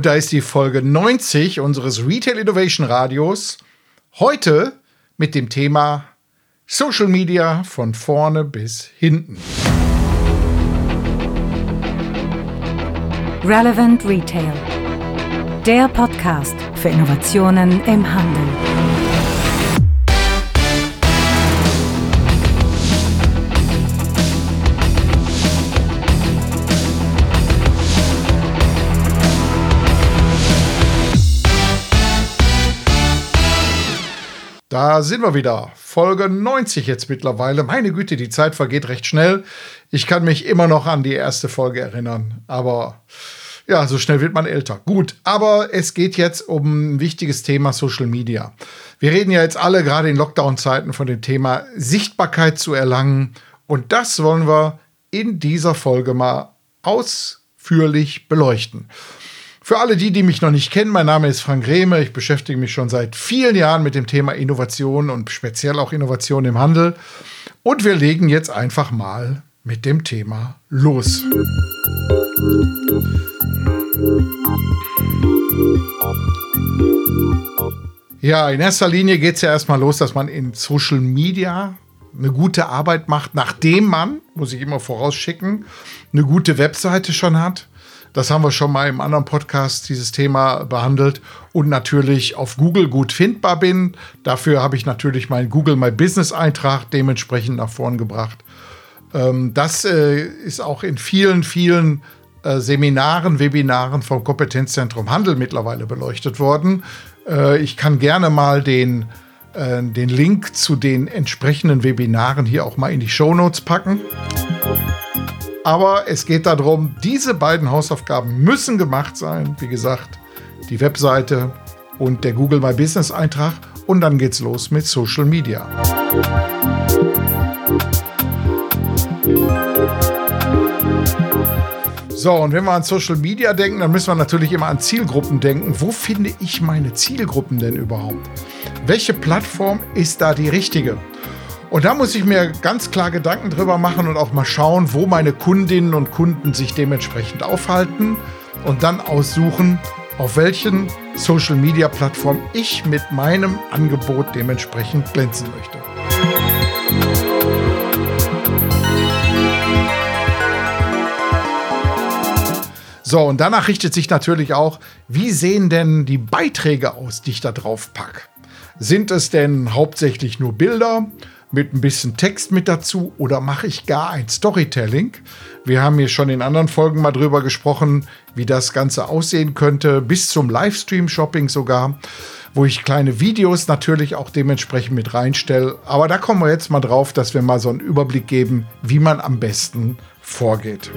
Und da ist die Folge 90 unseres Retail Innovation Radios. Heute mit dem Thema Social Media von vorne bis hinten. Relevant Retail. Der Podcast für Innovationen im Handel. Da sind wir wieder. Folge 90 jetzt mittlerweile. Meine Güte, die Zeit vergeht recht schnell. Ich kann mich immer noch an die erste Folge erinnern. Aber ja, so schnell wird man älter. Gut, aber es geht jetzt um ein wichtiges Thema Social Media. Wir reden ja jetzt alle gerade in Lockdown-Zeiten von dem Thema Sichtbarkeit zu erlangen. Und das wollen wir in dieser Folge mal ausführlich beleuchten. Für alle die, die mich noch nicht kennen, mein Name ist Frank Rehme. Ich beschäftige mich schon seit vielen Jahren mit dem Thema Innovation und speziell auch Innovation im Handel. Und wir legen jetzt einfach mal mit dem Thema los. Ja, in erster Linie geht es ja erstmal los, dass man in Social Media eine gute Arbeit macht, nachdem man, muss ich immer vorausschicken, eine gute Webseite schon hat, das haben wir schon mal im anderen Podcast, dieses Thema behandelt. Und natürlich auf Google gut findbar bin. Dafür habe ich natürlich meinen Google My Business Eintrag dementsprechend nach vorn gebracht. Ähm, das äh, ist auch in vielen, vielen äh, Seminaren, Webinaren vom Kompetenzzentrum Handel mittlerweile beleuchtet worden. Äh, ich kann gerne mal den, den Link zu den entsprechenden Webinaren hier auch mal in die Show Notes packen. Aber es geht darum, diese beiden Hausaufgaben müssen gemacht sein. Wie gesagt, die Webseite und der Google My Business Eintrag. Und dann geht's los mit Social Media. So, und wenn wir an Social Media denken, dann müssen wir natürlich immer an Zielgruppen denken. Wo finde ich meine Zielgruppen denn überhaupt? Welche Plattform ist da die richtige? Und da muss ich mir ganz klar Gedanken drüber machen und auch mal schauen, wo meine Kundinnen und Kunden sich dementsprechend aufhalten und dann aussuchen, auf welchen Social Media Plattform ich mit meinem Angebot dementsprechend glänzen möchte. So, und danach richtet sich natürlich auch, wie sehen denn die Beiträge aus, die ich da drauf packe? Sind es denn hauptsächlich nur Bilder? Mit ein bisschen Text mit dazu oder mache ich gar ein Storytelling? Wir haben hier schon in anderen Folgen mal drüber gesprochen, wie das Ganze aussehen könnte, bis zum Livestream-Shopping sogar, wo ich kleine Videos natürlich auch dementsprechend mit reinstelle. Aber da kommen wir jetzt mal drauf, dass wir mal so einen Überblick geben, wie man am besten vorgeht.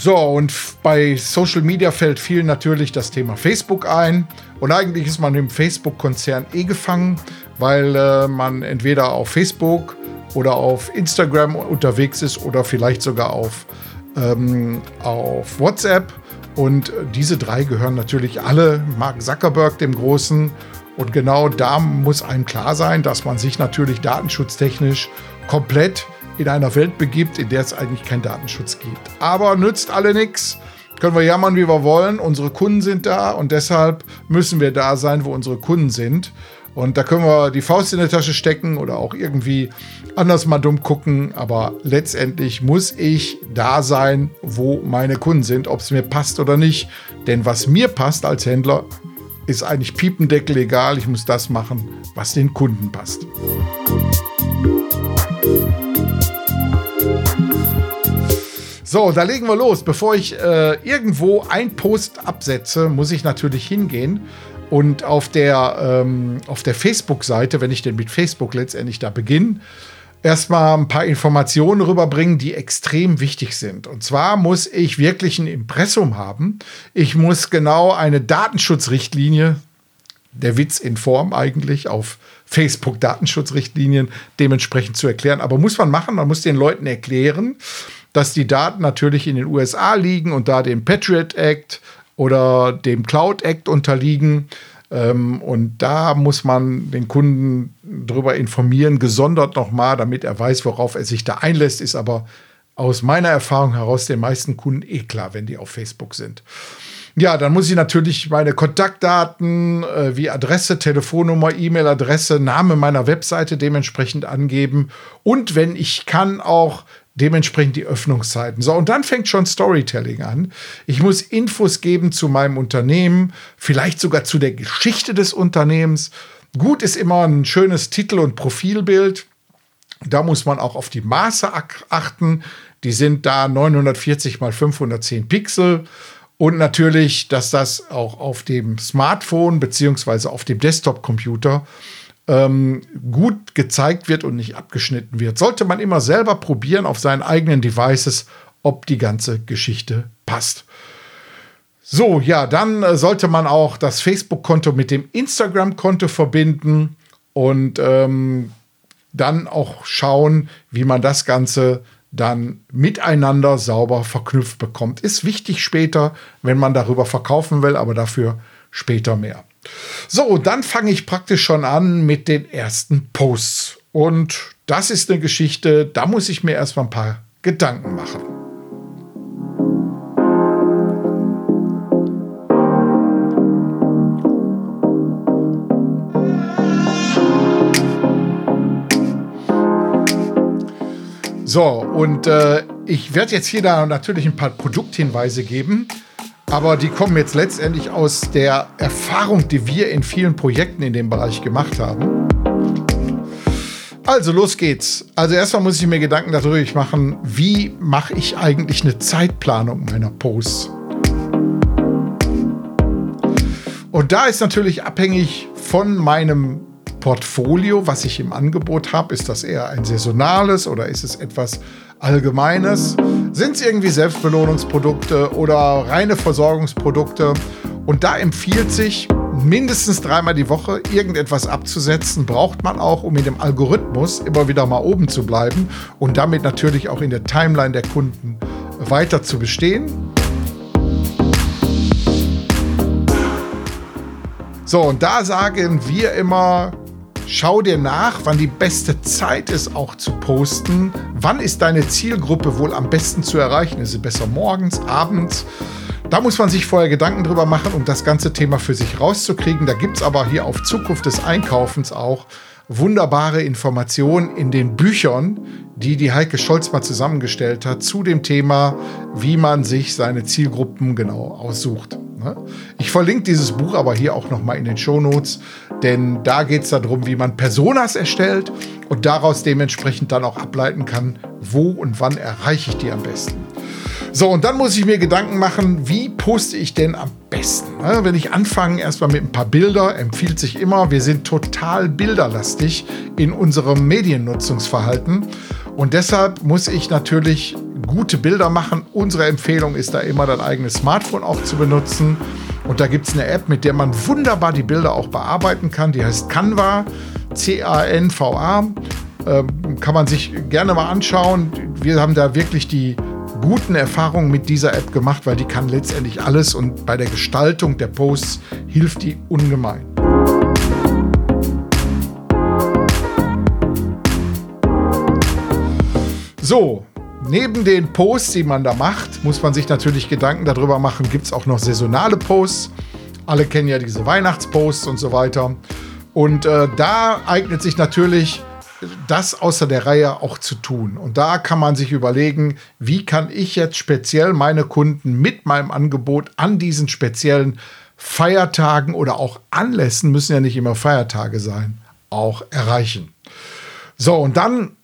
So, und bei Social Media fällt vielen natürlich das Thema Facebook ein. Und eigentlich ist man im Facebook-Konzern eh gefangen, weil äh, man entweder auf Facebook oder auf Instagram unterwegs ist oder vielleicht sogar auf, ähm, auf WhatsApp. Und diese drei gehören natürlich alle Mark Zuckerberg, dem Großen. Und genau da muss einem klar sein, dass man sich natürlich datenschutztechnisch komplett in einer Welt begibt, in der es eigentlich keinen Datenschutz gibt. Aber nützt alle nichts. Können wir jammern, wie wir wollen. Unsere Kunden sind da und deshalb müssen wir da sein, wo unsere Kunden sind. Und da können wir die Faust in der Tasche stecken oder auch irgendwie anders mal dumm gucken. Aber letztendlich muss ich da sein, wo meine Kunden sind, ob es mir passt oder nicht. Denn was mir passt als Händler, ist eigentlich piependeckel egal. Ich muss das machen, was den Kunden passt. So, da legen wir los. Bevor ich äh, irgendwo ein Post absetze, muss ich natürlich hingehen und auf der, ähm, auf der Facebook-Seite, wenn ich denn mit Facebook letztendlich da beginne, erstmal ein paar Informationen rüberbringen, die extrem wichtig sind. Und zwar muss ich wirklich ein Impressum haben. Ich muss genau eine Datenschutzrichtlinie, der Witz in Form eigentlich, auf Facebook-Datenschutzrichtlinien dementsprechend zu erklären. Aber muss man machen, man muss den Leuten erklären, dass die Daten natürlich in den USA liegen und da dem Patriot Act oder dem Cloud Act unterliegen. Ähm, und da muss man den Kunden darüber informieren, gesondert nochmal, damit er weiß, worauf er sich da einlässt, ist aber aus meiner Erfahrung heraus den meisten Kunden eh klar, wenn die auf Facebook sind. Ja, dann muss ich natürlich meine Kontaktdaten äh, wie Adresse, Telefonnummer, E-Mail-Adresse, Name meiner Webseite dementsprechend angeben und wenn ich kann auch dementsprechend die Öffnungszeiten. So, und dann fängt schon Storytelling an. Ich muss Infos geben zu meinem Unternehmen, vielleicht sogar zu der Geschichte des Unternehmens. Gut ist immer ein schönes Titel- und Profilbild. Da muss man auch auf die Maße achten. Die sind da 940 mal 510 Pixel. Und natürlich, dass das auch auf dem Smartphone beziehungsweise auf dem Desktop-Computer ähm, gut gezeigt wird und nicht abgeschnitten wird. Sollte man immer selber probieren auf seinen eigenen Devices, ob die ganze Geschichte passt. So, ja, dann äh, sollte man auch das Facebook-Konto mit dem Instagram-Konto verbinden und ähm, dann auch schauen, wie man das Ganze dann miteinander sauber verknüpft bekommt. Ist wichtig später, wenn man darüber verkaufen will, aber dafür später mehr. So, dann fange ich praktisch schon an mit den ersten Posts. Und das ist eine Geschichte, da muss ich mir erstmal ein paar Gedanken machen. So, und äh, ich werde jetzt hier da natürlich ein paar Produkthinweise geben, aber die kommen jetzt letztendlich aus der Erfahrung, die wir in vielen Projekten in dem Bereich gemacht haben. Also los geht's. Also erstmal muss ich mir Gedanken darüber machen, wie mache ich eigentlich eine Zeitplanung meiner Posts. Und da ist natürlich abhängig von meinem Portfolio, was ich im Angebot habe? Ist das eher ein saisonales oder ist es etwas Allgemeines? Sind es irgendwie Selbstbelohnungsprodukte oder reine Versorgungsprodukte? Und da empfiehlt sich, mindestens dreimal die Woche irgendetwas abzusetzen, braucht man auch, um in dem Algorithmus immer wieder mal oben zu bleiben und damit natürlich auch in der Timeline der Kunden weiter zu bestehen. So, und da sagen wir immer, Schau dir nach, wann die beste Zeit ist, auch zu posten. Wann ist deine Zielgruppe wohl am besten zu erreichen? Ist sie besser morgens, abends? Da muss man sich vorher Gedanken drüber machen, um das ganze Thema für sich rauszukriegen. Da gibt es aber hier auf Zukunft des Einkaufens auch wunderbare Informationen in den Büchern, die die Heike Scholz mal zusammengestellt hat, zu dem Thema, wie man sich seine Zielgruppen genau aussucht. Ne? Ich verlinke dieses Buch aber hier auch noch mal in den Shownotes, denn da geht es darum, wie man Personas erstellt und daraus dementsprechend dann auch ableiten kann, wo und wann erreiche ich die am besten. So, und dann muss ich mir Gedanken machen, wie poste ich denn am besten? Ne? Wenn ich anfange, erstmal mit ein paar Bilder, empfiehlt sich immer, wir sind total bilderlastig in unserem Mediennutzungsverhalten. Und deshalb muss ich natürlich gute Bilder machen. Unsere Empfehlung ist da immer, dein eigenes Smartphone auch zu benutzen. Und da gibt es eine App, mit der man wunderbar die Bilder auch bearbeiten kann. Die heißt Canva, C-A-N-V-A. Ähm, kann man sich gerne mal anschauen. Wir haben da wirklich die guten Erfahrungen mit dieser App gemacht, weil die kann letztendlich alles und bei der Gestaltung der Posts hilft die ungemein. So, Neben den Posts, die man da macht, muss man sich natürlich Gedanken darüber machen, gibt es auch noch saisonale Posts. Alle kennen ja diese Weihnachtsposts und so weiter. Und äh, da eignet sich natürlich das außer der Reihe auch zu tun. Und da kann man sich überlegen, wie kann ich jetzt speziell meine Kunden mit meinem Angebot an diesen speziellen Feiertagen oder auch Anlässen, müssen ja nicht immer Feiertage sein, auch erreichen. So, und dann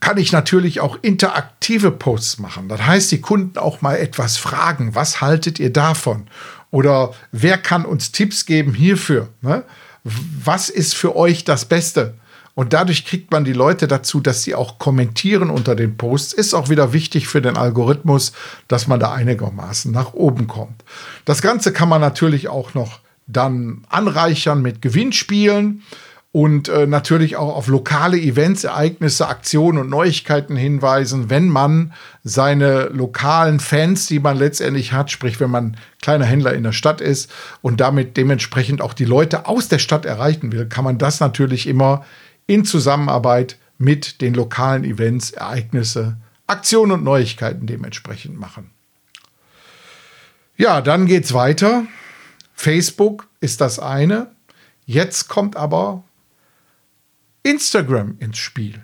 kann ich natürlich auch interaktive Posts machen. Das heißt, die Kunden auch mal etwas fragen. Was haltet ihr davon? Oder wer kann uns Tipps geben hierfür? Ne? Was ist für euch das Beste? Und dadurch kriegt man die Leute dazu, dass sie auch kommentieren unter den Posts. Ist auch wieder wichtig für den Algorithmus, dass man da einigermaßen nach oben kommt. Das Ganze kann man natürlich auch noch dann anreichern mit Gewinnspielen. und äh, natürlich auch auf lokale Events, Ereignisse, Aktionen und Neuigkeiten hinweisen, wenn man seine lokalen Fans, die man letztendlich hat, sprich wenn man kleiner Händler in der Stadt ist und damit dementsprechend auch die Leute aus der Stadt erreichen will, kann man das natürlich immer in Zusammenarbeit mit den lokalen Events, Ereignisse, Aktionen und Neuigkeiten dementsprechend machen. Ja, dann geht's weiter. Facebook ist das eine. Jetzt kommt aber Instagram ins Spiel.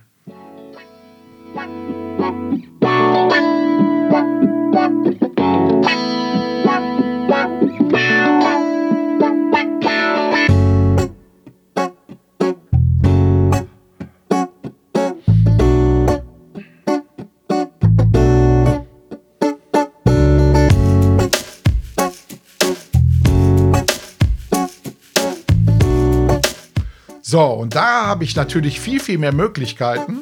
So, und da habe ich natürlich viel, viel mehr Möglichkeiten,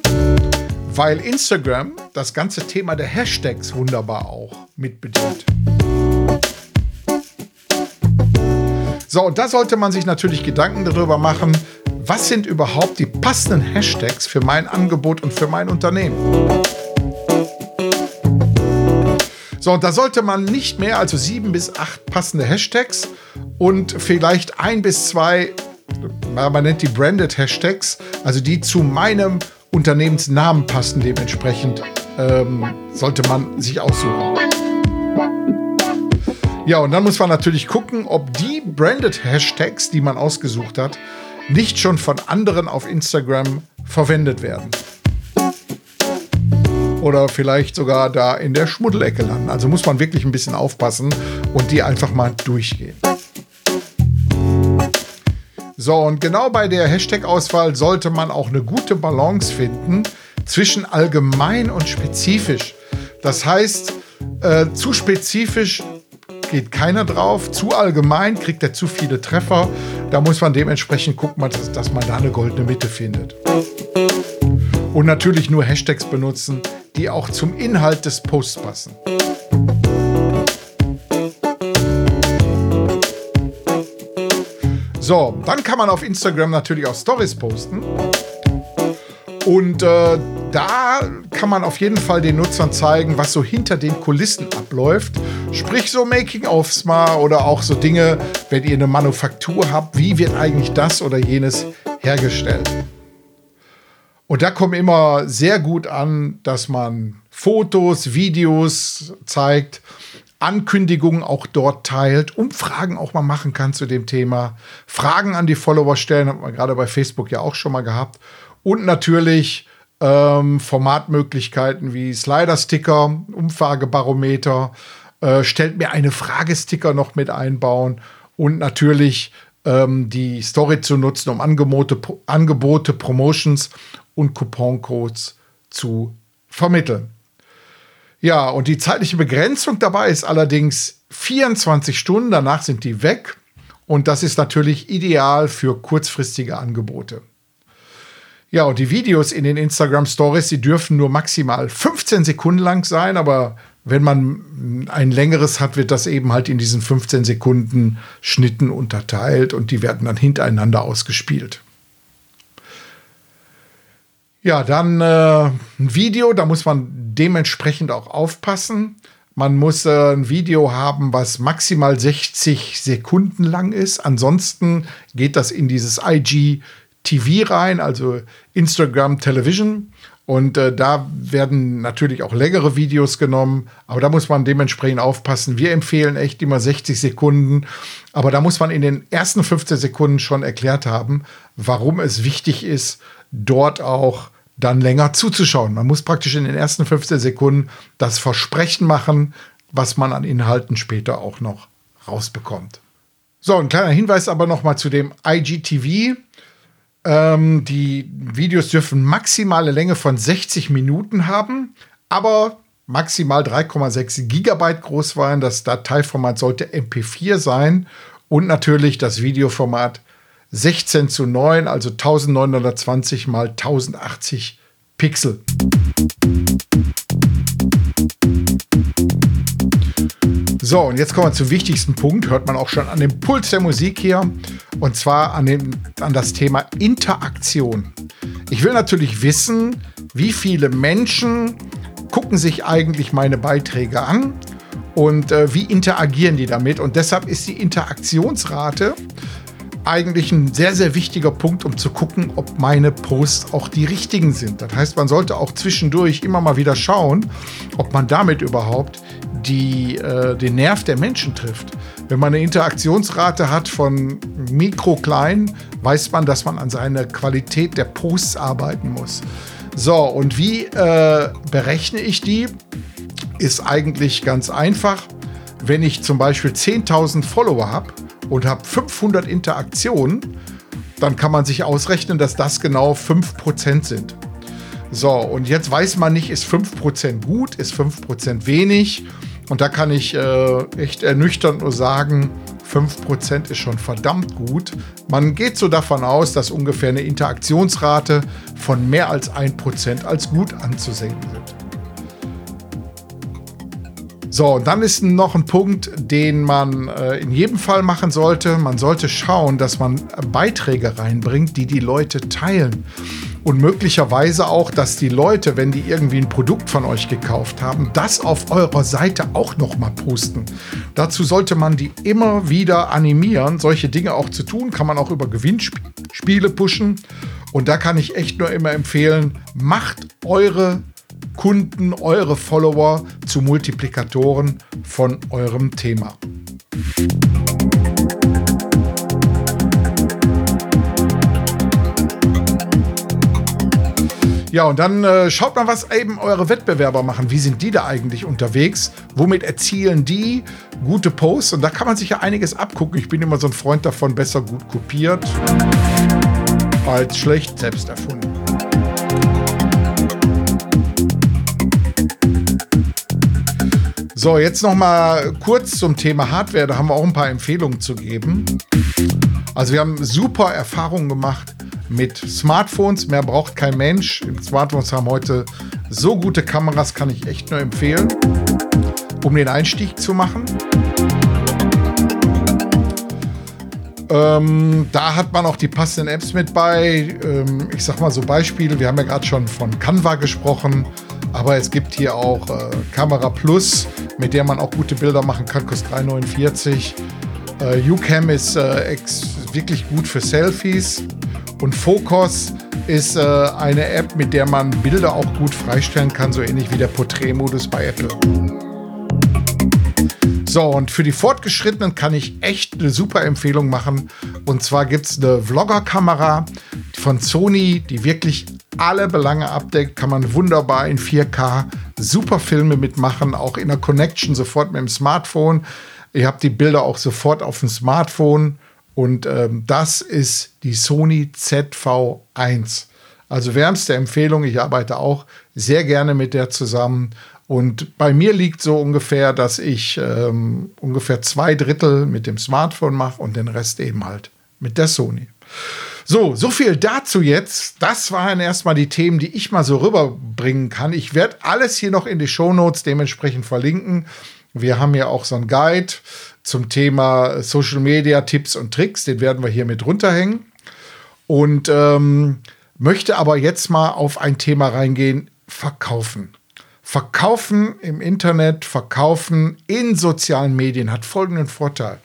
weil Instagram das ganze Thema der Hashtags wunderbar auch mitbedient. So, und da sollte man sich natürlich Gedanken darüber machen, was sind überhaupt die passenden Hashtags für mein Angebot und für mein Unternehmen. So, und da sollte man nicht mehr, also sieben bis acht passende Hashtags und vielleicht ein bis zwei man nennt die Branded Hashtags, also die zu meinem Unternehmensnamen passen. Dementsprechend ähm, sollte man sich aussuchen. Ja, und dann muss man natürlich gucken, ob die Branded Hashtags, die man ausgesucht hat, nicht schon von anderen auf Instagram verwendet werden. Oder vielleicht sogar da in der Schmuddelecke landen. Also muss man wirklich ein bisschen aufpassen und die einfach mal durchgehen. So, und genau bei der Hashtag-Auswahl sollte man auch eine gute Balance finden zwischen allgemein und spezifisch. Das heißt, äh, zu spezifisch geht keiner drauf, zu allgemein kriegt er zu viele Treffer. Da muss man dementsprechend gucken, dass, dass man da eine goldene Mitte findet. Und natürlich nur Hashtags benutzen, die auch zum Inhalt des Posts passen. So, dann kann man auf Instagram natürlich auch Stories posten. Und äh, da kann man auf jeden Fall den Nutzern zeigen, was so hinter den Kulissen abläuft. Sprich so Making-ofs mal oder auch so Dinge, wenn ihr eine Manufaktur habt, wie wird eigentlich das oder jenes hergestellt. Und da kommt immer sehr gut an, dass man Fotos, Videos zeigt Ankündigungen auch dort teilt, Umfragen auch mal machen kann zu dem Thema, Fragen an die Follower stellen, hat man gerade bei Facebook ja auch schon mal gehabt. Und natürlich ähm, Formatmöglichkeiten wie Slider-Sticker, Umfragebarometer, äh, stellt mir eine Fragesticker noch mit einbauen und natürlich ähm, die Story zu nutzen, um Angebote, Angebote Promotions und Couponcodes zu vermitteln. Ja, und die zeitliche Begrenzung dabei ist allerdings 24 Stunden, danach sind die weg. Und das ist natürlich ideal für kurzfristige Angebote. Ja, und die Videos in den Instagram Stories, die dürfen nur maximal 15 Sekunden lang sein, aber wenn man ein längeres hat, wird das eben halt in diesen 15 Sekunden Schnitten unterteilt und die werden dann hintereinander ausgespielt. Ja, dann äh, ein Video, da muss man dementsprechend auch aufpassen. Man muss äh, ein Video haben, was maximal 60 Sekunden lang ist. Ansonsten geht das in dieses IGTV rein, also Instagram Television. Und äh, da werden natürlich auch längere Videos genommen, aber da muss man dementsprechend aufpassen. Wir empfehlen echt immer 60 Sekunden, aber da muss man in den ersten 15 Sekunden schon erklärt haben, warum es wichtig ist, dort auch dann länger zuzuschauen. Man muss praktisch in den ersten 15 Sekunden das Versprechen machen, was man an Inhalten später auch noch rausbekommt. So, ein kleiner Hinweis aber noch mal zu dem IGTV. Ähm, die Videos dürfen maximale Länge von 60 Minuten haben, aber maximal 3,6 Gigabyte groß sein. Das Dateiformat sollte MP4 sein und natürlich das Videoformat 16 zu 9, also 1920 mal 1080 Pixel. So, und jetzt kommen wir zum wichtigsten Punkt, hört man auch schon an dem Puls der Musik hier, und zwar an, dem, an das Thema Interaktion. Ich will natürlich wissen, wie viele Menschen gucken sich eigentlich meine Beiträge an und äh, wie interagieren die damit. Und deshalb ist die Interaktionsrate eigentlich ein sehr, sehr wichtiger Punkt, um zu gucken, ob meine Posts auch die richtigen sind. Das heißt, man sollte auch zwischendurch immer mal wieder schauen, ob man damit überhaupt die, äh, den Nerv der Menschen trifft. Wenn man eine Interaktionsrate hat von mikroklein, weiß man, dass man an seiner Qualität der Posts arbeiten muss. So, und wie äh, berechne ich die? Ist eigentlich ganz einfach. Wenn ich zum Beispiel 10.000 Follower habe und habe 500 Interaktionen, dann kann man sich ausrechnen, dass das genau 5% sind. So, und jetzt weiß man nicht, ist 5% gut, ist 5% wenig. Und da kann ich äh, echt ernüchternd nur sagen, 5% ist schon verdammt gut. Man geht so davon aus, dass ungefähr eine Interaktionsrate von mehr als 1% als gut anzusehen wird. So, dann ist noch ein Punkt, den man äh, in jedem Fall machen sollte. Man sollte schauen, dass man Beiträge reinbringt, die die Leute teilen. Und möglicherweise auch, dass die Leute, wenn die irgendwie ein Produkt von euch gekauft haben, das auf eurer Seite auch nochmal posten. Dazu sollte man die immer wieder animieren, solche Dinge auch zu tun. Kann man auch über Gewinnspiele pushen. Und da kann ich echt nur immer empfehlen, macht eure Kunden, eure Follower zu Multiplikatoren von eurem Thema. Ja, und dann äh, schaut mal, was eben eure Wettbewerber machen. Wie sind die da eigentlich unterwegs? Womit erzielen die gute Posts? Und da kann man sich ja einiges abgucken. Ich bin immer so ein Freund davon, besser gut kopiert als schlecht selbst erfunden. So, jetzt noch mal kurz zum Thema Hardware. Da haben wir auch ein paar Empfehlungen zu geben. Also wir haben super Erfahrungen gemacht mit Smartphones. Mehr braucht kein Mensch. Smartphones haben heute so gute Kameras, kann ich echt nur empfehlen, um den Einstieg zu machen. Ähm, da hat man auch die passenden Apps mit bei. Ähm, ich sag mal so Beispiele. Wir haben ja gerade schon von Canva gesprochen. Aber es gibt hier auch äh, Kamera Plus, mit der man auch gute Bilder machen kann, kostet 3,49. Äh, UCam ist äh, wirklich gut für Selfies. Und Focus ist äh, eine App, mit der man Bilder auch gut freistellen kann, so ähnlich wie der Porträtmodus bei Apple. So, und für die Fortgeschrittenen kann ich echt eine super Empfehlung machen. Und zwar gibt es eine Vlogger-Kamera von Sony, die wirklich alle Belange abdeckt, kann man wunderbar in 4K super Filme mitmachen, auch in der Connection sofort mit dem Smartphone. Ihr habt die Bilder auch sofort auf dem Smartphone und ähm, das ist die Sony ZV1. Also wärmste Empfehlung, ich arbeite auch sehr gerne mit der zusammen. Und bei mir liegt so ungefähr, dass ich ähm, ungefähr zwei Drittel mit dem Smartphone mache und den Rest eben halt mit der Sony. So, so viel dazu jetzt. Das waren erstmal die Themen, die ich mal so rüberbringen kann. Ich werde alles hier noch in die Shownotes dementsprechend verlinken. Wir haben ja auch so einen Guide zum Thema Social Media Tipps und Tricks. Den werden wir hier mit runterhängen. Und ähm, möchte aber jetzt mal auf ein Thema reingehen: Verkaufen. Verkaufen im Internet, Verkaufen in sozialen Medien hat folgenden Vorteil.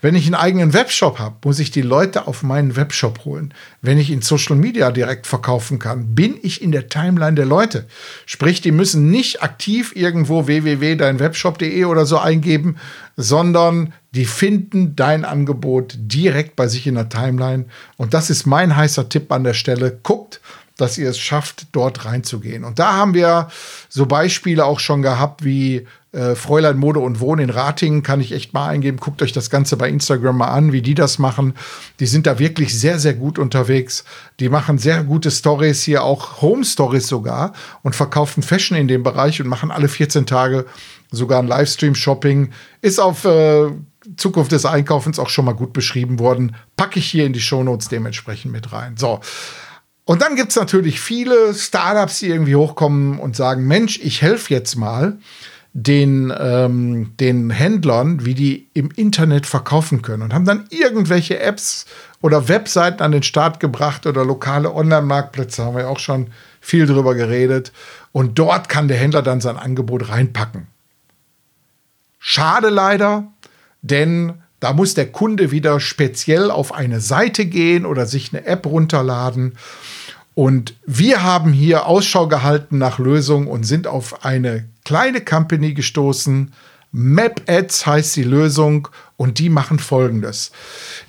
Wenn ich einen eigenen Webshop habe, muss ich die Leute auf meinen Webshop holen. Wenn ich in Social Media direkt verkaufen kann, bin ich in der Timeline der Leute. Sprich, die müssen nicht aktiv irgendwo www.deinwebshop.de oder so eingeben, sondern die finden dein Angebot direkt bei sich in der Timeline. Und das ist mein heißer Tipp an der Stelle. Guckt, dass ihr es schafft, dort reinzugehen. Und da haben wir so Beispiele auch schon gehabt wie äh, Fräulein Mode und Wohnen in Ratingen, kann ich echt mal eingeben. Guckt euch das Ganze bei Instagram mal an, wie die das machen. Die sind da wirklich sehr, sehr gut unterwegs. Die machen sehr gute Stories hier, auch Home Stories sogar und verkaufen Fashion in dem Bereich und machen alle 14 Tage sogar ein Livestream-Shopping. Ist auf äh, Zukunft des Einkaufens auch schon mal gut beschrieben worden. Packe ich hier in die Shownotes dementsprechend mit rein. So. Und dann gibt es natürlich viele Startups, die irgendwie hochkommen und sagen, Mensch, ich helfe jetzt mal den, ähm, den Händlern, wie die im Internet verkaufen können und haben dann irgendwelche Apps oder Webseiten an den Start gebracht oder lokale Online-Marktplätze, haben wir auch schon viel drüber geredet. Und dort kann der Händler dann sein Angebot reinpacken. Schade leider, denn da muss der Kunde wieder speziell auf eine Seite gehen oder sich eine App runterladen. Und wir haben hier Ausschau gehalten nach Lösungen und sind auf eine kleine Company gestoßen. Map Ads heißt die Lösung und die machen folgendes.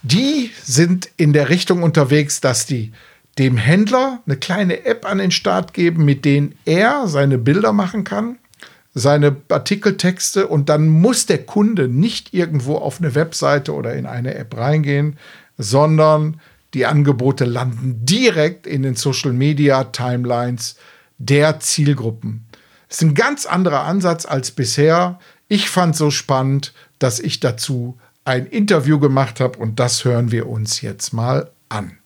Die sind in der Richtung unterwegs, dass die dem Händler eine kleine App an den Start geben, mit denen er seine Bilder machen kann, seine Artikeltexte und dann muss der Kunde nicht irgendwo auf eine Webseite oder in eine App reingehen, sondern die Angebote landen direkt in den Social Media Timelines der Zielgruppen. Das ist ein ganz anderer Ansatz als bisher. Ich fand so spannend, dass ich dazu ein Interview gemacht habe und das hören wir uns jetzt mal an.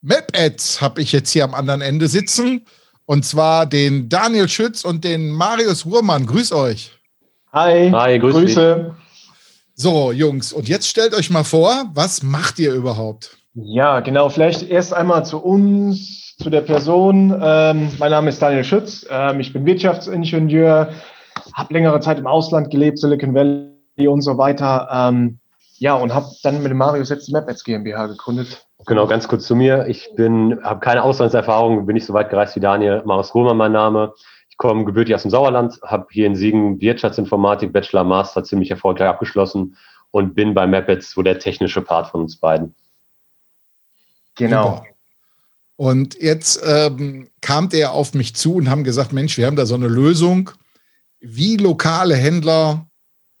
Map-Ads habe ich jetzt hier am anderen Ende sitzen. Und zwar den Daniel Schütz und den Marius Ruhrmann. Grüß euch. Hi. Hi, grüß Grüße. So, Jungs, und jetzt stellt euch mal vor, was macht ihr überhaupt? Ja, genau. Vielleicht erst einmal zu uns, zu der Person. Ähm, mein Name ist Daniel Schütz. Ähm, ich bin Wirtschaftsingenieur, habe längere Zeit im Ausland gelebt, Silicon Valley und so weiter. Ähm, ja, und habe dann mit dem Marius jetzt die MapAds GmbH gegründet. Genau, ganz kurz zu mir. Ich bin, habe keine Auslandserfahrung, bin nicht so weit gereist wie Daniel. Marius Ruhlmann mein Name. Ich komme gebürtig aus dem Sauerland, habe hier in Siegen Wirtschaftsinformatik, Bachelor, Master ziemlich erfolgreich abgeschlossen und bin bei MapAds so der technische Part von uns beiden. Genau. Super. Und jetzt ähm, kam der auf mich zu und haben gesagt, Mensch, wir haben da so eine Lösung, wie lokale Händler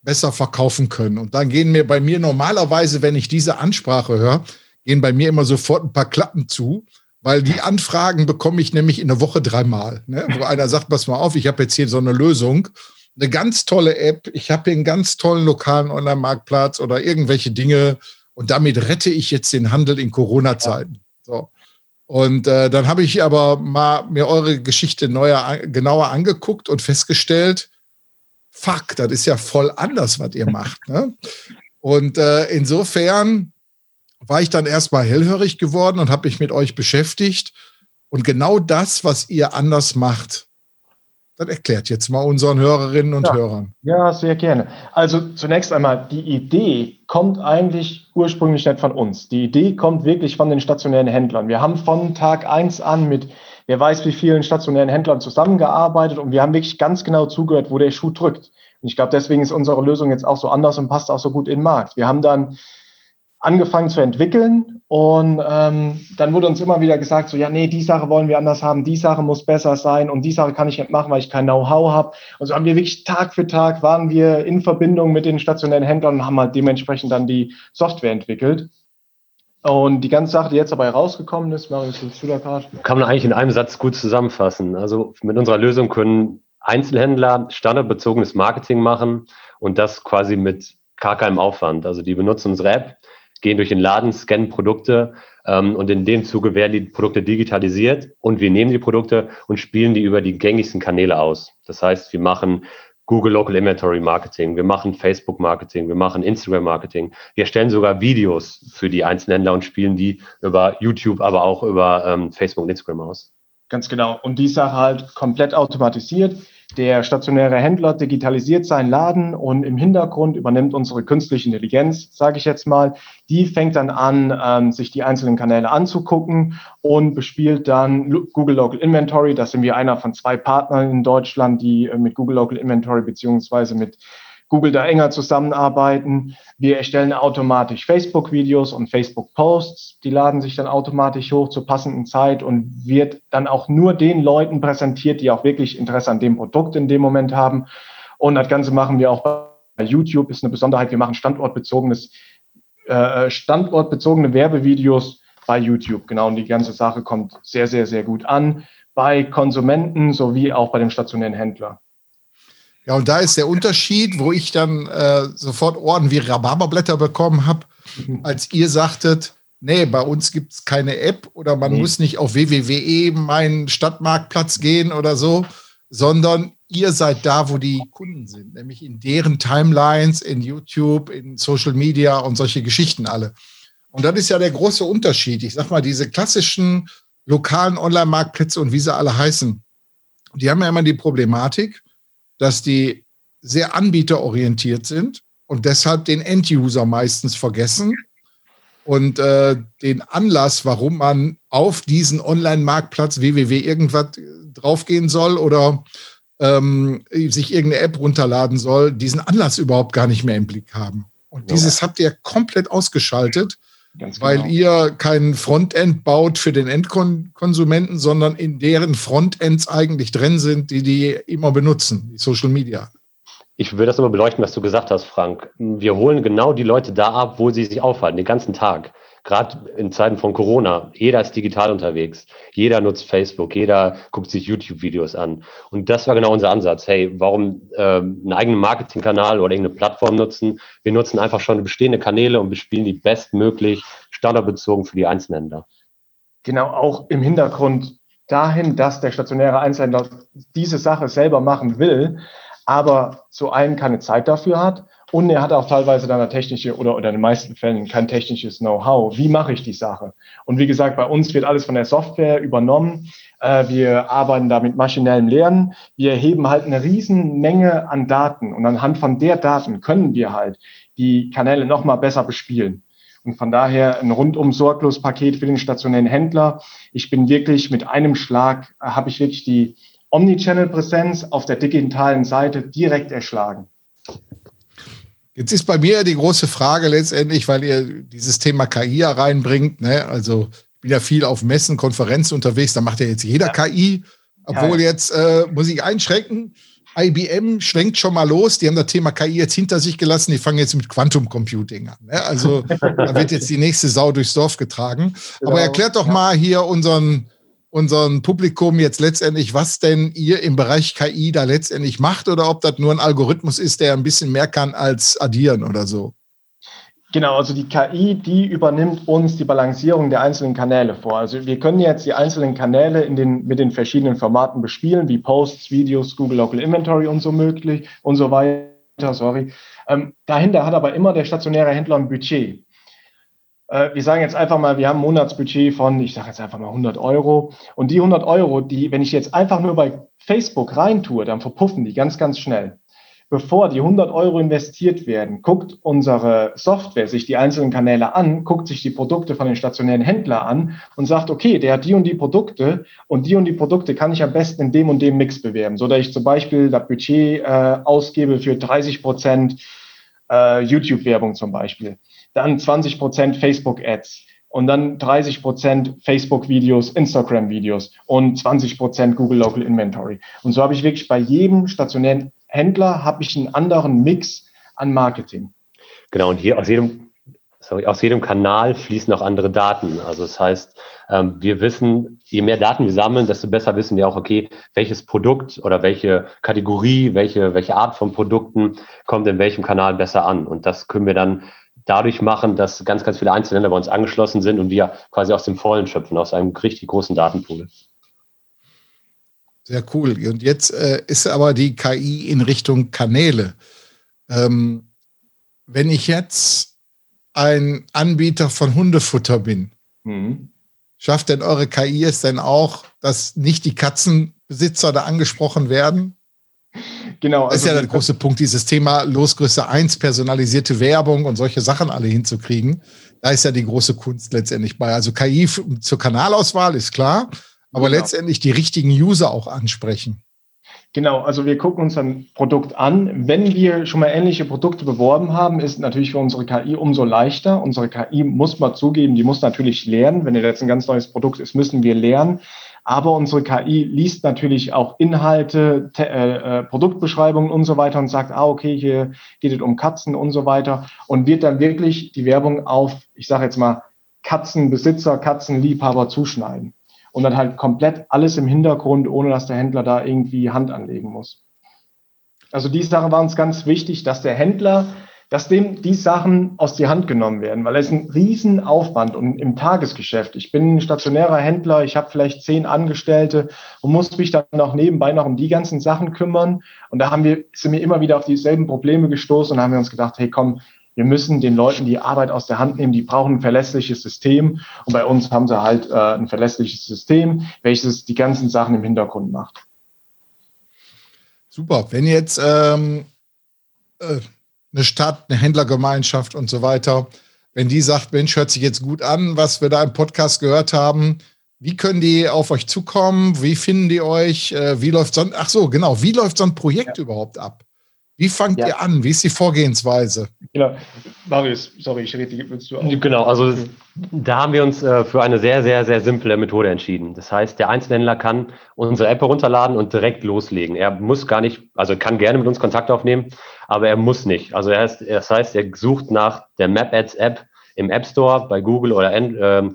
besser verkaufen können. Und dann gehen mir bei mir normalerweise, wenn ich diese Ansprache höre, gehen bei mir immer sofort ein paar Klappen zu, weil die Anfragen bekomme ich nämlich in der Woche dreimal. Ne? Wo einer sagt, pass mal auf, ich habe jetzt hier so eine Lösung, eine ganz tolle App, ich habe hier einen ganz tollen lokalen Online-Marktplatz oder irgendwelche Dinge und damit rette ich jetzt den Handel in Corona-Zeiten. So. Und äh, dann habe ich aber mal mir eure Geschichte neuer, genauer angeguckt und festgestellt, fuck, das ist ja voll anders, was ihr macht. Ne? Und äh, insofern war ich dann erstmal hellhörig geworden und habe mich mit euch beschäftigt. Und genau das, was ihr anders macht, das erklärt jetzt mal unseren Hörerinnen und ja. Hörern. Ja, sehr gerne. Also zunächst einmal, die Idee kommt eigentlich ursprünglich nicht von uns. Die Idee kommt wirklich von den stationären Händlern. Wir haben von Tag eins an mit wer weiß wie vielen stationären Händlern zusammengearbeitet und wir haben wirklich ganz genau zugehört, wo der Schuh drückt. Und ich glaube, deswegen ist unsere Lösung jetzt auch so anders und passt auch so gut in den Markt. Wir haben dann angefangen zu entwickeln und ähm, dann wurde uns immer wieder gesagt, so ja, nee, die Sache wollen wir anders haben, die Sache muss besser sein und die Sache kann ich nicht machen, weil ich kein Know-how habe. Und so haben wir wirklich Tag für Tag waren wir in Verbindung mit den stationären Händlern und haben halt dementsprechend dann die Software entwickelt. Und die ganze Sache, die jetzt dabei rausgekommen ist, Marius, gerade? Kann man eigentlich in einem Satz gut zusammenfassen. Also mit unserer Lösung können Einzelhändler standardbezogenes Marketing machen und das quasi mit gar keinem Aufwand. Also die benutzen unsere App, gehen durch den Laden, scannen Produkte ähm, und in dem Zuge werden die Produkte digitalisiert und wir nehmen die Produkte und spielen die über die gängigsten Kanäle aus. Das heißt, wir machen Google Local Inventory Marketing, wir machen Facebook Marketing, wir machen Instagram Marketing. Wir erstellen sogar Videos für die Einzelhändler und spielen die über YouTube, aber auch über ähm, Facebook und Instagram aus. Ganz genau. Und die Sache halt komplett automatisiert. Der stationäre Händler digitalisiert seinen Laden und im Hintergrund übernimmt unsere künstliche Intelligenz, sage ich jetzt mal. Die fängt dann an, ähm, sich die einzelnen Kanäle anzugucken und bespielt dann Google Local Inventory. Das sind wir einer von zwei Partnern in Deutschland, die äh, mit Google Local Inventory beziehungsweise mit Google da enger zusammenarbeiten. Wir erstellen automatisch Facebook-Videos und Facebook-Posts. Die laden sich dann automatisch hoch zur passenden Zeit und wird dann auch nur den Leuten präsentiert, die auch wirklich Interesse an dem Produkt in dem Moment haben. Und das Ganze machen wir auch bei YouTube. Ist eine Besonderheit. Wir machen standortbezogenes, äh, standortbezogene Werbevideos bei YouTube. Genau. Und die ganze Sache kommt sehr, sehr, sehr gut an bei Konsumenten sowie auch bei dem stationären Händler. Ja, und da ist der Unterschied, wo ich dann äh, sofort Orden wie Rhabarberblätter bekommen habe, mhm. als ihr sagtet, nee, bei uns gibt es keine App oder man nee. muss nicht auf www mein Stadtmarktplatz gehen oder so, sondern ihr seid da, wo die Kunden sind, nämlich in deren Timelines, in YouTube, in Social Media und solche Geschichten alle. Und das ist ja der große Unterschied. Ich sag mal, diese klassischen lokalen Online-Marktplätze und wie sie alle heißen, die haben ja immer die Problematik, dass die sehr anbieterorientiert sind und deshalb den End-User meistens vergessen und äh, den Anlass, warum man auf diesen Online-Marktplatz www irgendwas draufgehen soll oder ähm, sich irgendeine App runterladen soll, diesen Anlass überhaupt gar nicht mehr im Blick haben. Und ja. dieses habt ihr komplett ausgeschaltet, Ganz weil genau. ihr kein Frontend baut für den Endkonsumenten, sondern in deren Frontends eigentlich drin sind, die die immer benutzen, die Social Media. Ich will das immer beleuchten, was du gesagt hast, Frank. Wir holen genau die Leute da ab, wo sie sich aufhalten, den ganzen Tag. Gerade in Zeiten von Corona. Jeder ist digital unterwegs. Jeder nutzt Facebook. Jeder guckt sich YouTube-Videos an. Und das war genau unser Ansatz. Hey, warum ähm, einen eigenen Marketingkanal oder irgendeine Plattform nutzen? Wir nutzen einfach schon bestehende Kanäle und bespielen die bestmöglich standardbezogen für die Einzelhändler. Genau, auch im Hintergrund dahin, dass der stationäre Einzelhändler diese Sache selber machen will, aber zu einem keine Zeit dafür hat und er hat auch teilweise dann eine technische oder, oder in den meisten Fällen kein technisches Know-how. Wie mache ich die Sache? Und wie gesagt, bei uns wird alles von der Software übernommen. Äh, wir arbeiten da mit maschinellem Lernen. Wir heben halt eine riesen Menge an Daten und anhand von der Daten können wir halt die Kanäle nochmal besser bespielen. Und von daher ein rundum sorglos Paket für den stationären Händler. Ich bin wirklich mit einem Schlag, äh, habe ich wirklich die Omnichannel-Präsenz auf der digitalen Seite direkt erschlagen. Jetzt ist bei mir die große Frage letztendlich, weil ihr dieses Thema KI reinbringt. Ne? Also ich bin ja viel auf Messen, Konferenzen unterwegs, da macht ja jetzt jeder ja. KI. Obwohl ja. jetzt äh, muss ich einschränken. IBM schwenkt schon mal los. Die haben das Thema KI jetzt hinter sich gelassen. Die fangen jetzt mit Quantum Computing an. Ne? Also da wird jetzt die nächste Sau durchs Dorf getragen. Genau. Aber erklärt doch mal hier unseren unserem Publikum jetzt letztendlich, was denn ihr im Bereich KI da letztendlich macht oder ob das nur ein Algorithmus ist, der ein bisschen mehr kann als addieren oder so. Genau, also die KI, die übernimmt uns die Balancierung der einzelnen Kanäle vor. Also wir können jetzt die einzelnen Kanäle in den, mit den verschiedenen Formaten bespielen, wie Posts, Videos, Google Local Inventory und so möglich und so weiter. Sorry. Ähm, dahinter hat aber immer der stationäre Händler ein Budget. Äh, wir sagen jetzt einfach mal, wir haben ein Monatsbudget von, ich sage jetzt einfach mal 100 Euro. Und die 100 Euro, die, wenn ich jetzt einfach nur bei Facebook reintue, dann verpuffen die ganz, ganz schnell. Bevor die 100 Euro investiert werden, guckt unsere Software sich die einzelnen Kanäle an, guckt sich die Produkte von den stationären Händlern an und sagt, okay, der hat die und die Produkte und die und die Produkte kann ich am besten in dem und dem Mix bewerben, so dass ich zum Beispiel das Budget äh, ausgebe für 30 Prozent äh, YouTube-Werbung zum Beispiel dann 20 Prozent Facebook-Ads und dann 30 Prozent Facebook-Videos, Instagram-Videos und 20 Prozent Google Local Inventory. Und so habe ich wirklich bei jedem stationären Händler habe ich einen anderen Mix an Marketing. Genau, und hier aus jedem, sorry, aus jedem Kanal fließen auch andere Daten. Also das heißt, ähm, wir wissen, je mehr Daten wir sammeln, desto besser wissen wir auch, okay, welches Produkt oder welche Kategorie, welche, welche Art von Produkten kommt in welchem Kanal besser an. Und das können wir dann dadurch machen, dass ganz, ganz viele Einzelländer bei uns angeschlossen sind und wir quasi aus dem Vollen schöpfen, aus einem richtig großen Datenpool. Sehr cool. Und jetzt äh, ist aber die KI in Richtung Kanäle. Ähm, wenn ich jetzt ein Anbieter von Hundefutter bin, mhm. schafft denn eure KI es denn auch, dass nicht die Katzenbesitzer da angesprochen werden? Genau. Das ist ja also der große Punkt, dieses Thema Losgröße 1, personalisierte Werbung und solche Sachen alle hinzukriegen. Da ist ja die große Kunst letztendlich bei. Also KI zur Kanalauswahl ist klar, aber genau. letztendlich die richtigen User auch ansprechen. Genau, also wir gucken uns ein Produkt an. Wenn wir schon mal ähnliche Produkte beworben haben, ist natürlich für unsere KI umso leichter. Unsere KI muss man zugeben, die muss natürlich lernen. Wenn jetzt ein ganz neues Produkt ist, müssen wir lernen. Aber unsere KI liest natürlich auch Inhalte, äh, äh, Produktbeschreibungen und so weiter und sagt, ah, okay, hier geht es um Katzen und so weiter und wird dann wirklich die Werbung auf, ich sage jetzt mal, Katzenbesitzer, Katzenliebhaber zuschneiden. Und dann halt komplett alles im Hintergrund, ohne dass der Händler da irgendwie Hand anlegen muss. Also die Sache war uns ganz wichtig, dass der Händler dass dem die Sachen aus die Hand genommen werden, weil es ein Riesenaufwand und im Tagesgeschäft. Ich bin ein stationärer Händler, ich habe vielleicht zehn Angestellte und muss mich dann noch nebenbei noch um die ganzen Sachen kümmern. Und da haben wir, sind wir immer wieder auf dieselben Probleme gestoßen und haben wir uns gedacht, hey komm, wir müssen den Leuten die Arbeit aus der Hand nehmen, die brauchen ein verlässliches System. Und bei uns haben sie halt äh, ein verlässliches System, welches die ganzen Sachen im Hintergrund macht. Super. Wenn jetzt ähm, äh, eine Stadt, eine Händlergemeinschaft und so weiter, wenn die sagt, Mensch, hört sich jetzt gut an, was wir da im Podcast gehört haben, wie können die auf euch zukommen? Wie finden die euch? Äh, wie läuft so ein, ach so, genau, wie läuft so ein Projekt ja. überhaupt ab? Wie fangt ja. ihr an? Wie ist die Vorgehensweise? Genau. Marius, sorry, ich rede, willst du auch? Genau, also da haben wir uns äh, für eine sehr, sehr, sehr simple Methode entschieden. Das heißt, der Einzelhändler kann unsere App herunterladen und direkt loslegen. Er muss gar nicht, also kann gerne mit uns Kontakt aufnehmen, aber er muss nicht. Also er ist, das heißt, er sucht nach der Map Ads App im App Store bei Google oder ähm,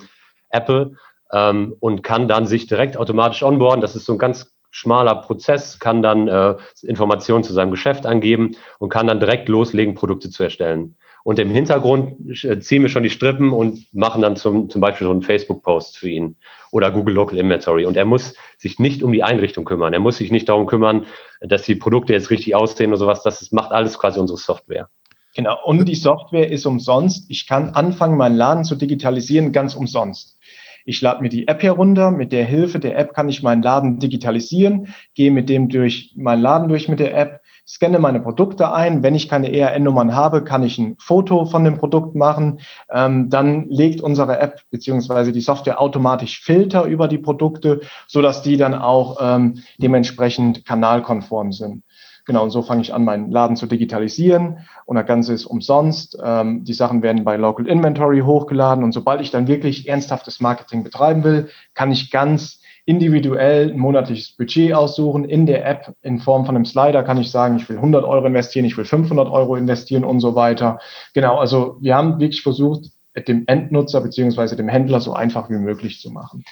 Apple ähm, und kann dann sich direkt automatisch onboarden. Das ist so ein ganz schmaler Prozess, kann dann äh, Informationen zu seinem Geschäft angeben und kann dann direkt loslegen, Produkte zu erstellen. Und im Hintergrund äh, ziehen wir schon die Strippen und machen dann zum, zum Beispiel so einen Facebook-Post für ihn oder Google Local Inventory. Und er muss sich nicht um die Einrichtung kümmern. Er muss sich nicht darum kümmern, dass die Produkte jetzt richtig aussehen oder sowas. Das macht alles quasi unsere Software. Genau. Und die Software ist umsonst. Ich kann anfangen, meinen Laden zu digitalisieren, ganz umsonst. Ich lade mir die App herunter. Mit der Hilfe der App kann ich meinen Laden digitalisieren, gehe mit dem durch meinen Laden durch mit der App, scanne meine Produkte ein. Wenn ich keine ERN-Nummern habe, kann ich ein Foto von dem Produkt machen. Ähm, dann legt unsere App beziehungsweise die Software automatisch Filter über die Produkte, so dass die dann auch ähm, dementsprechend kanalkonform sind. Genau, und so fange ich an, meinen Laden zu digitalisieren und das Ganze ist umsonst. Ähm, die Sachen werden bei Local Inventory hochgeladen und sobald ich dann wirklich ernsthaftes Marketing betreiben will, kann ich ganz individuell ein monatliches Budget aussuchen. In der App in Form von einem Slider kann ich sagen, ich will 100 Euro investieren, ich will 500 Euro investieren und so weiter. Genau, also wir haben wirklich versucht, dem Endnutzer beziehungsweise dem Händler so einfach wie möglich zu machen.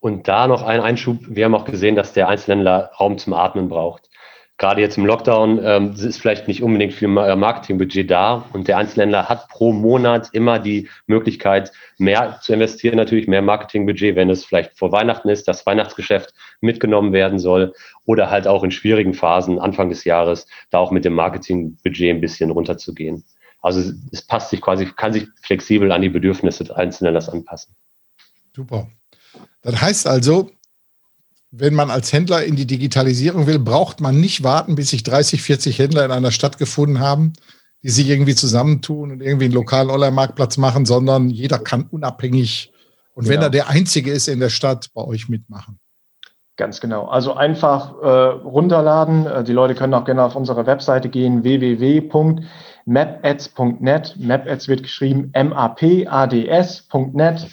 Und da noch ein Einschub. Wir haben auch gesehen, dass der Einzelhändler Raum zum Atmen braucht gerade jetzt im Lockdown ähm, ist vielleicht nicht unbedingt viel äh, Marketingbudget da und der Einzelhändler hat pro Monat immer die Möglichkeit, mehr zu investieren, natürlich mehr Marketingbudget, wenn es vielleicht vor Weihnachten ist, das Weihnachtsgeschäft mitgenommen werden soll oder halt auch in schwierigen Phasen Anfang des Jahres da auch mit dem Marketingbudget ein bisschen runterzugehen. Also es passt sich quasi, kann sich flexibel an die Bedürfnisse des Einzelhändlers anpassen. Super. Das heißt also, wenn man als Händler in die Digitalisierung will, braucht man nicht warten, bis sich 30, 40 Händler in einer Stadt gefunden haben, die sich irgendwie zusammentun und irgendwie einen lokalen Online-Marktplatz machen, sondern jeder kann unabhängig und wenn genau. er der Einzige ist in der Stadt, bei euch mitmachen. Ganz genau. Also einfach äh, runterladen. Äh, die Leute können auch gerne auf unsere Webseite gehen, www.mapads.net. Mapads wird geschrieben M-A-P-A-D-S.net.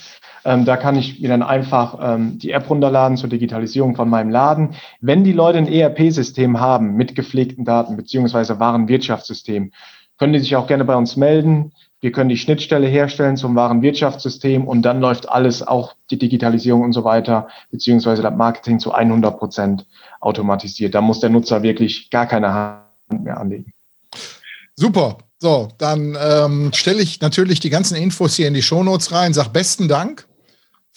Ähm, da kann ich mir dann einfach ähm, die App runterladen zur Digitalisierung von meinem Laden. Wenn die Leute ein ERP-System haben mit gepflegten Daten beziehungsweise Warenwirtschaftssystem, können die sich auch gerne bei uns melden. Wir können die Schnittstelle herstellen zum Warenwirtschaftssystem und dann läuft alles, auch die Digitalisierung und so weiter, beziehungsweise das Marketing zu 100 Prozent automatisiert. Da muss der Nutzer wirklich gar keine Hand mehr anlegen. Super. So, dann ähm, stelle ich natürlich die ganzen Infos hier in die Shownotes rein. Sag besten Dank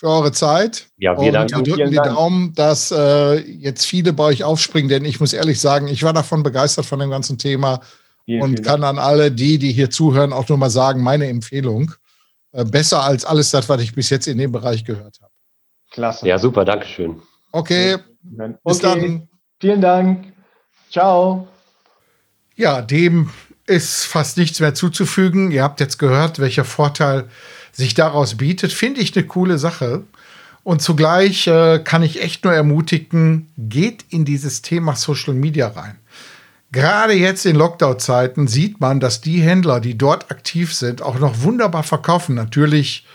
für eure Zeit. Ja, wir, und wir drücken die Dank. Daumen, dass äh, jetzt viele bei euch aufspringen, denn ich muss ehrlich sagen, ich war davon begeistert von dem ganzen Thema vielen, und vielen kann Dank. an alle die, die hier zuhören, auch nur mal sagen, meine Empfehlung. Äh, besser als alles das, was ich bis jetzt in dem Bereich gehört habe. Klasse. Ja, super, Dankeschön. Okay, okay. bis dann. Vielen Dank. Ciao. Ja, dem ist fast nichts mehr zuzufügen. Ihr habt jetzt gehört, welcher Vorteil sich daraus bietet, finde ich eine coole Sache. Und zugleich äh, kann ich echt nur ermutigen, geht in dieses Thema Social Media rein. Gerade jetzt in Lockdown-Zeiten sieht man, dass die Händler, die dort aktiv sind, auch noch wunderbar verkaufen. Natürlich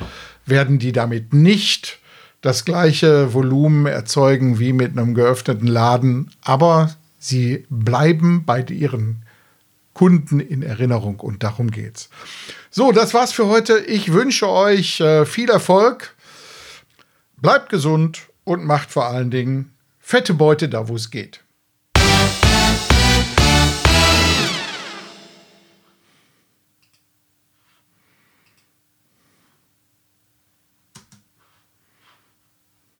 werden die damit nicht das gleiche Volumen erzeugen wie mit einem geöffneten Laden, aber sie bleiben bei ihren Kunden in Erinnerung und darum geht's. So, das war's für heute. Ich wünsche euch äh, viel Erfolg. Bleibt gesund und macht vor allen Dingen fette Beute da, wo es geht.